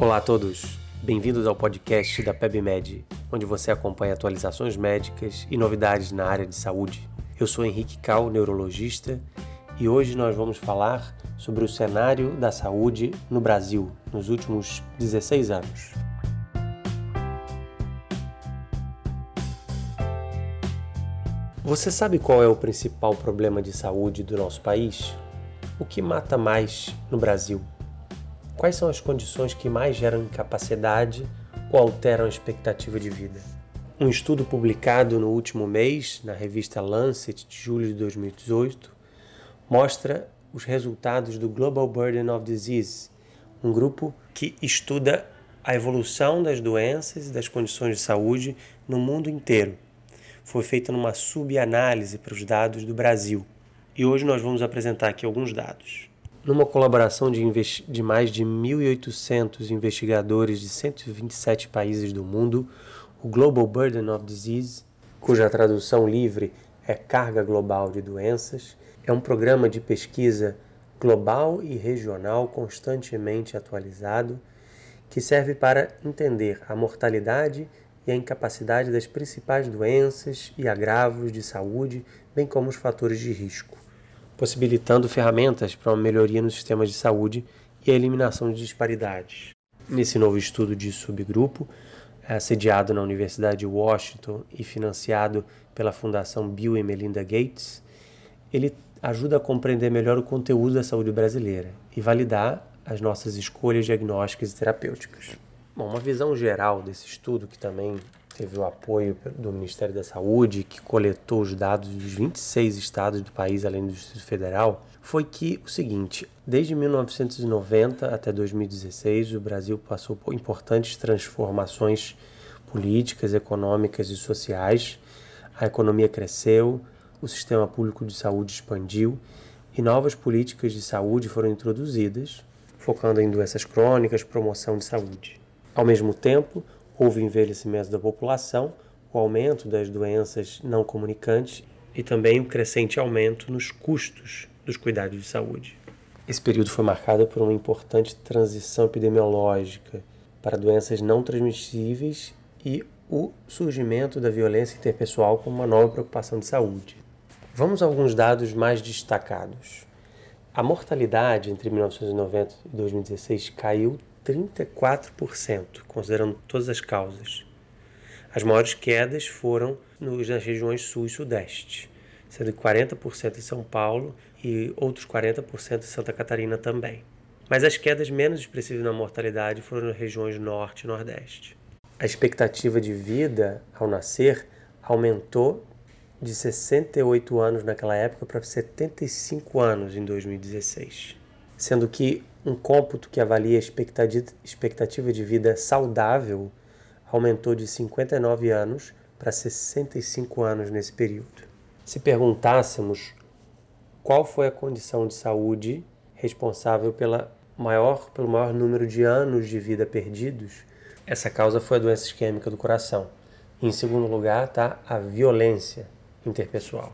Olá a todos, bem-vindos ao podcast da PebMed, onde você acompanha atualizações médicas e novidades na área de saúde. Eu sou Henrique Cal, neurologista, e hoje nós vamos falar sobre o cenário da saúde no Brasil nos últimos 16 anos. Você sabe qual é o principal problema de saúde do nosso país? O que mata mais no Brasil? Quais são as condições que mais geram incapacidade ou alteram a expectativa de vida? Um estudo publicado no último mês na revista Lancet de julho de 2018 mostra os resultados do Global Burden of Disease, um grupo que estuda a evolução das doenças e das condições de saúde no mundo inteiro. Foi feita numa subanálise para os dados do Brasil. E hoje nós vamos apresentar aqui alguns dados. Numa colaboração de, de mais de 1.800 investigadores de 127 países do mundo, o Global Burden of Disease, cuja tradução livre é Carga Global de Doenças, é um programa de pesquisa global e regional constantemente atualizado que serve para entender a mortalidade e a incapacidade das principais doenças e agravos de saúde, bem como os fatores de risco possibilitando ferramentas para uma melhoria no sistema de saúde e a eliminação de disparidades. Nesse novo estudo de subgrupo, é, sediado na Universidade de Washington e financiado pela Fundação Bill e Melinda Gates, ele ajuda a compreender melhor o conteúdo da saúde brasileira e validar as nossas escolhas diagnósticas e terapêuticas. Bom, uma visão geral desse estudo, que também teve o apoio do Ministério da Saúde, que coletou os dados dos 26 estados do país, além do Distrito Federal, foi que o seguinte: desde 1990 até 2016, o Brasil passou por importantes transformações políticas, econômicas e sociais. A economia cresceu, o sistema público de saúde expandiu e novas políticas de saúde foram introduzidas, focando em doenças crônicas, promoção de saúde. Ao mesmo tempo, Houve envelhecimento da população, o aumento das doenças não comunicantes e também o crescente aumento nos custos dos cuidados de saúde. Esse período foi marcado por uma importante transição epidemiológica para doenças não transmissíveis e o surgimento da violência interpessoal como uma nova preocupação de saúde. Vamos a alguns dados mais destacados. A mortalidade entre 1990 e 2016 caiu 34%, considerando todas as causas. As maiores quedas foram nas regiões sul e sudeste, sendo 40% em São Paulo e outros 40% em Santa Catarina também. Mas as quedas menos expressivas na mortalidade foram nas regiões norte e nordeste. A expectativa de vida ao nascer aumentou de 68 anos naquela época para 75 anos em 2016, sendo que um cômputo que avalia a expectativa de vida saudável aumentou de 59 anos para 65 anos nesse período. Se perguntássemos qual foi a condição de saúde responsável pela maior, pelo maior número de anos de vida perdidos, essa causa foi a doença isquêmica do coração. Em segundo lugar está a violência interpessoal.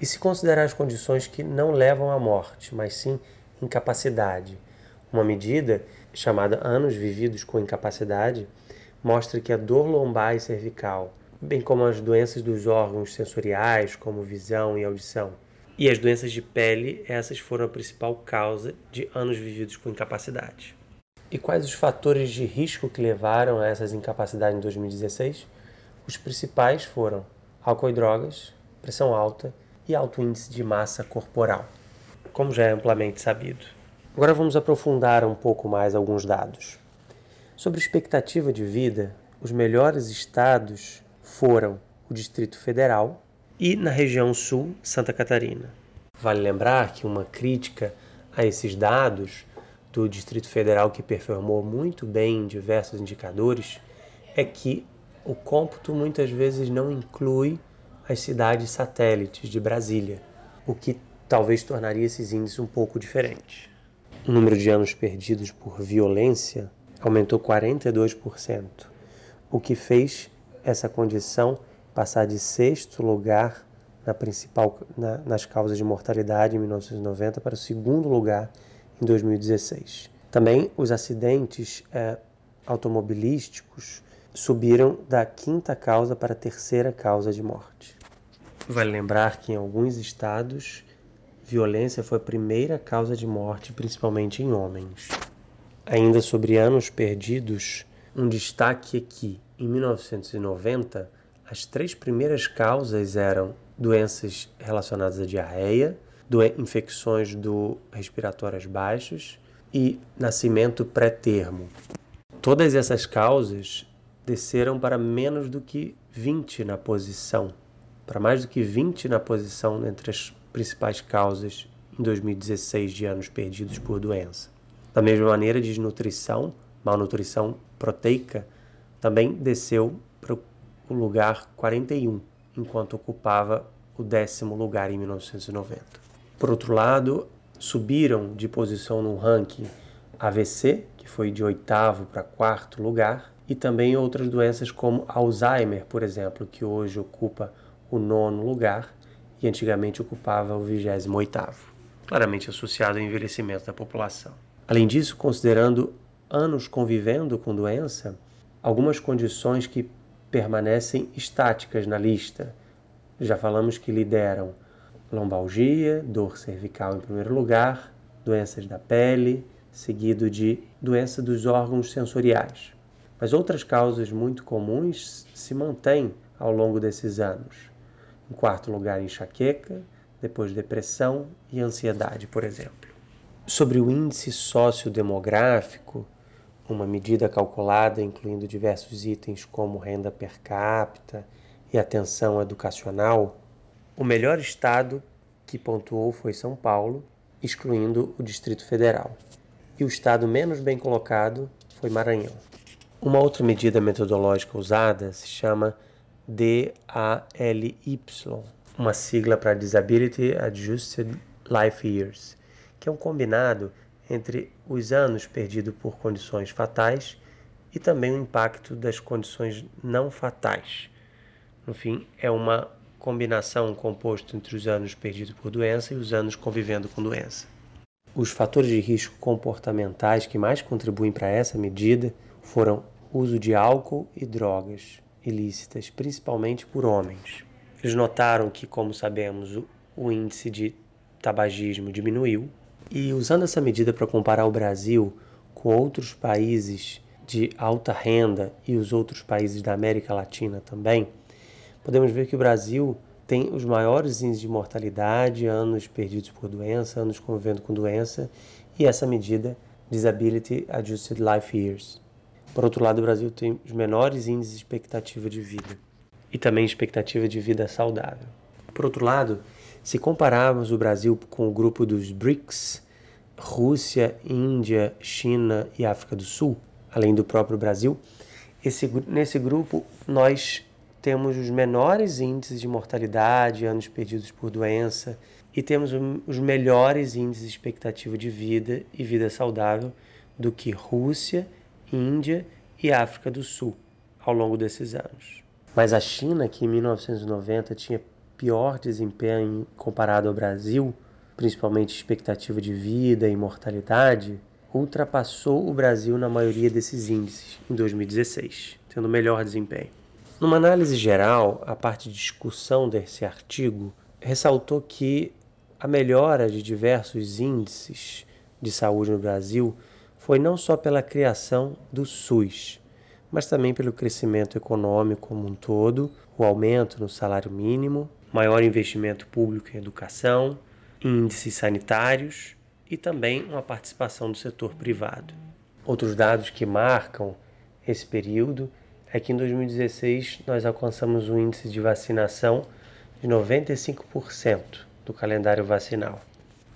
E se considerar as condições que não levam à morte, mas sim incapacidade, uma medida chamada Anos Vividos com Incapacidade mostra que a dor lombar e cervical, bem como as doenças dos órgãos sensoriais, como visão e audição, e as doenças de pele, essas foram a principal causa de anos vividos com incapacidade. E quais os fatores de risco que levaram a essas incapacidades em 2016? Os principais foram álcool e drogas, pressão alta e alto índice de massa corporal, como já é amplamente sabido. Agora vamos aprofundar um pouco mais alguns dados. Sobre expectativa de vida, os melhores estados foram o Distrito Federal e, na região sul, Santa Catarina. Vale lembrar que uma crítica a esses dados do Distrito Federal, que performou muito bem em diversos indicadores, é que o cômputo muitas vezes não inclui as cidades satélites de Brasília, o que talvez tornaria esses índices um pouco diferentes o número de anos perdidos por violência aumentou 42%, o que fez essa condição passar de sexto lugar na principal, na, nas causas de mortalidade em 1990 para o segundo lugar em 2016. Também os acidentes é, automobilísticos subiram da quinta causa para a terceira causa de morte. Vale lembrar que em alguns estados, violência foi a primeira causa de morte, principalmente em homens. Ainda sobre anos perdidos, um destaque é que, em 1990, as três primeiras causas eram doenças relacionadas à diarreia, infecções do respiratórias baixas e nascimento pré-termo. Todas essas causas desceram para menos do que 20 na posição, para mais do que 20 na posição entre as principais causas em 2016 de anos perdidos por doença. Da mesma maneira, desnutrição, malnutrição proteica, também desceu para o lugar 41, enquanto ocupava o décimo lugar em 1990. Por outro lado, subiram de posição no ranking AVC, que foi de oitavo para quarto lugar, e também outras doenças como Alzheimer, por exemplo, que hoje ocupa o nono lugar e antigamente ocupava o vigésimo oitavo, claramente associado ao envelhecimento da população. Além disso, considerando anos convivendo com doença, algumas condições que permanecem estáticas na lista. Já falamos que lideram lombalgia, dor cervical em primeiro lugar, doenças da pele, seguido de doença dos órgãos sensoriais. Mas outras causas muito comuns se mantêm ao longo desses anos. Em quarto lugar, enxaqueca, depois depressão e ansiedade, por exemplo. Sobre o índice sociodemográfico, uma medida calculada incluindo diversos itens como renda per capita e atenção educacional, o melhor estado que pontuou foi São Paulo, excluindo o Distrito Federal. E o estado menos bem colocado foi Maranhão. Uma outra medida metodológica usada se chama DALY, uma sigla para Disability Adjusted Life Years, que é um combinado entre os anos perdidos por condições fatais e também o impacto das condições não fatais. No fim, é uma combinação composto entre os anos perdidos por doença e os anos convivendo com doença. Os fatores de risco comportamentais que mais contribuem para essa medida foram uso de álcool e drogas ilícitas, principalmente por homens. Eles notaram que, como sabemos, o índice de tabagismo diminuiu e usando essa medida para comparar o Brasil com outros países de alta renda e os outros países da América Latina também, podemos ver que o Brasil tem os maiores índices de mortalidade, anos perdidos por doença, anos convivendo com doença e essa medida Disability Adjusted Life Years. Por outro lado, o Brasil tem os menores índices de expectativa de vida e também expectativa de vida saudável. Por outro lado, se compararmos o Brasil com o grupo dos BRICS, Rússia, Índia, China e África do Sul, além do próprio Brasil, esse, nesse grupo nós temos os menores índices de mortalidade, anos perdidos por doença, e temos os melhores índices de expectativa de vida e vida saudável do que Rússia, Índia e África do Sul ao longo desses anos. Mas a China, que em 1990 tinha pior desempenho comparado ao Brasil, principalmente expectativa de vida e mortalidade, ultrapassou o Brasil na maioria desses índices em 2016, tendo melhor desempenho. Numa análise geral, a parte de discussão desse artigo ressaltou que a melhora de diversos índices de saúde no Brasil foi não só pela criação do SUS, mas também pelo crescimento econômico como um todo, o aumento no salário mínimo, maior investimento público em educação, índices sanitários e também uma participação do setor privado. Outros dados que marcam esse período é que em 2016 nós alcançamos um índice de vacinação de 95% do calendário vacinal.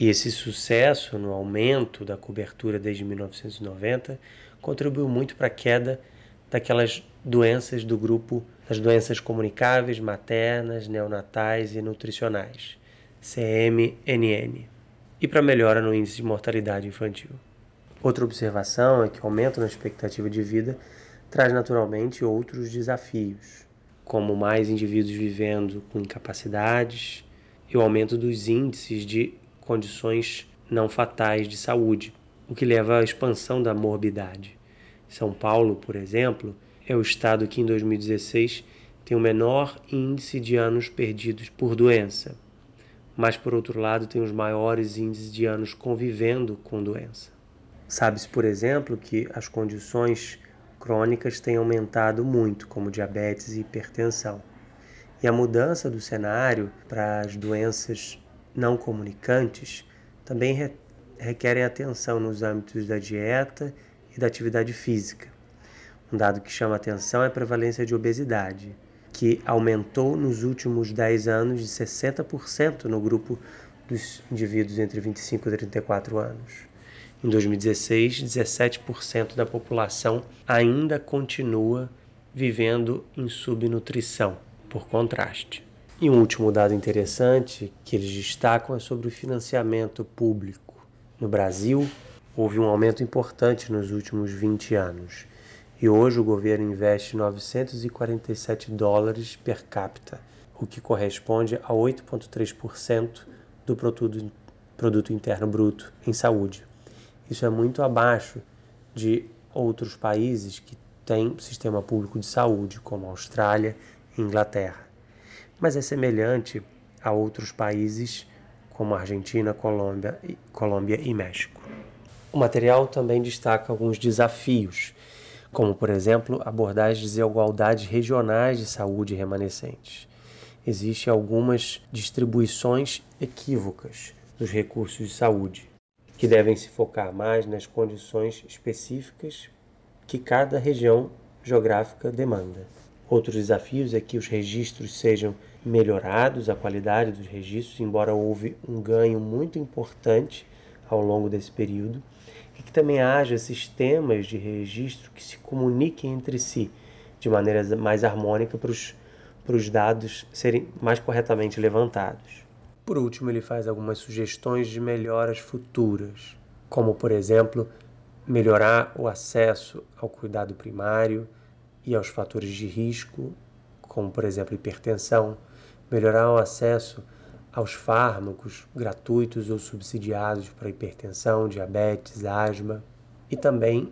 E esse sucesso no aumento da cobertura desde 1990 contribuiu muito para a queda daquelas doenças do grupo das doenças comunicáveis, maternas, neonatais e nutricionais, CMNN, e para melhora no índice de mortalidade infantil. Outra observação é que o aumento na expectativa de vida traz naturalmente outros desafios, como mais indivíduos vivendo com incapacidades e o aumento dos índices de condições não fatais de saúde, o que leva à expansão da morbidade. São Paulo, por exemplo, é o estado que em 2016 tem o menor índice de anos perdidos por doença, mas por outro lado tem os maiores índices de anos convivendo com doença. Sabe-se, por exemplo, que as condições crônicas têm aumentado muito, como diabetes e hipertensão. E a mudança do cenário para as doenças não comunicantes também re requerem atenção nos âmbitos da dieta e da atividade física. Um dado que chama atenção é a prevalência de obesidade, que aumentou nos últimos 10 anos de 60% no grupo dos indivíduos entre 25 e 34 anos. Em 2016, 17% da população ainda continua vivendo em subnutrição por contraste. E um último dado interessante que eles destacam é sobre o financiamento público. No Brasil, houve um aumento importante nos últimos 20 anos e hoje o governo investe 947 dólares per capita, o que corresponde a 8,3% do produto, interno bruto em saúde. Isso é muito abaixo de outros países que têm sistema público de saúde, como Austrália Inglaterra, mas é semelhante a outros países como Argentina, Colômbia, Colômbia e México. O material também destaca alguns desafios, como, por exemplo, abordar as desigualdades regionais de saúde remanescentes. Existem algumas distribuições equívocas dos recursos de saúde, que devem se focar mais nas condições específicas que cada região geográfica demanda. Outros desafios é que os registros sejam melhorados, a qualidade dos registros, embora houve um ganho muito importante ao longo desse período, e que também haja sistemas de registro que se comuniquem entre si de maneira mais harmônica para os, para os dados serem mais corretamente levantados. Por último, ele faz algumas sugestões de melhoras futuras, como, por exemplo, melhorar o acesso ao cuidado primário, e aos fatores de risco, como por exemplo hipertensão, melhorar o acesso aos fármacos gratuitos ou subsidiados para hipertensão, diabetes, asma e também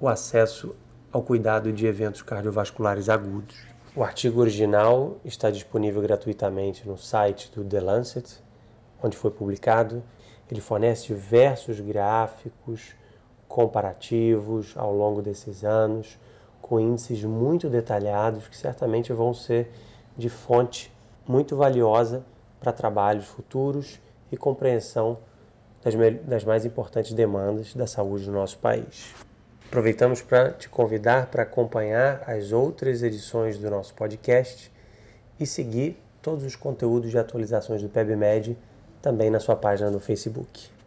o acesso ao cuidado de eventos cardiovasculares agudos. O artigo original está disponível gratuitamente no site do The Lancet, onde foi publicado. Ele fornece diversos gráficos comparativos ao longo desses anos com índices muito detalhados que certamente vão ser de fonte muito valiosa para trabalhos futuros e compreensão das, das mais importantes demandas da saúde do nosso país. Aproveitamos para te convidar para acompanhar as outras edições do nosso podcast e seguir todos os conteúdos de atualizações do PebMed também na sua página no Facebook.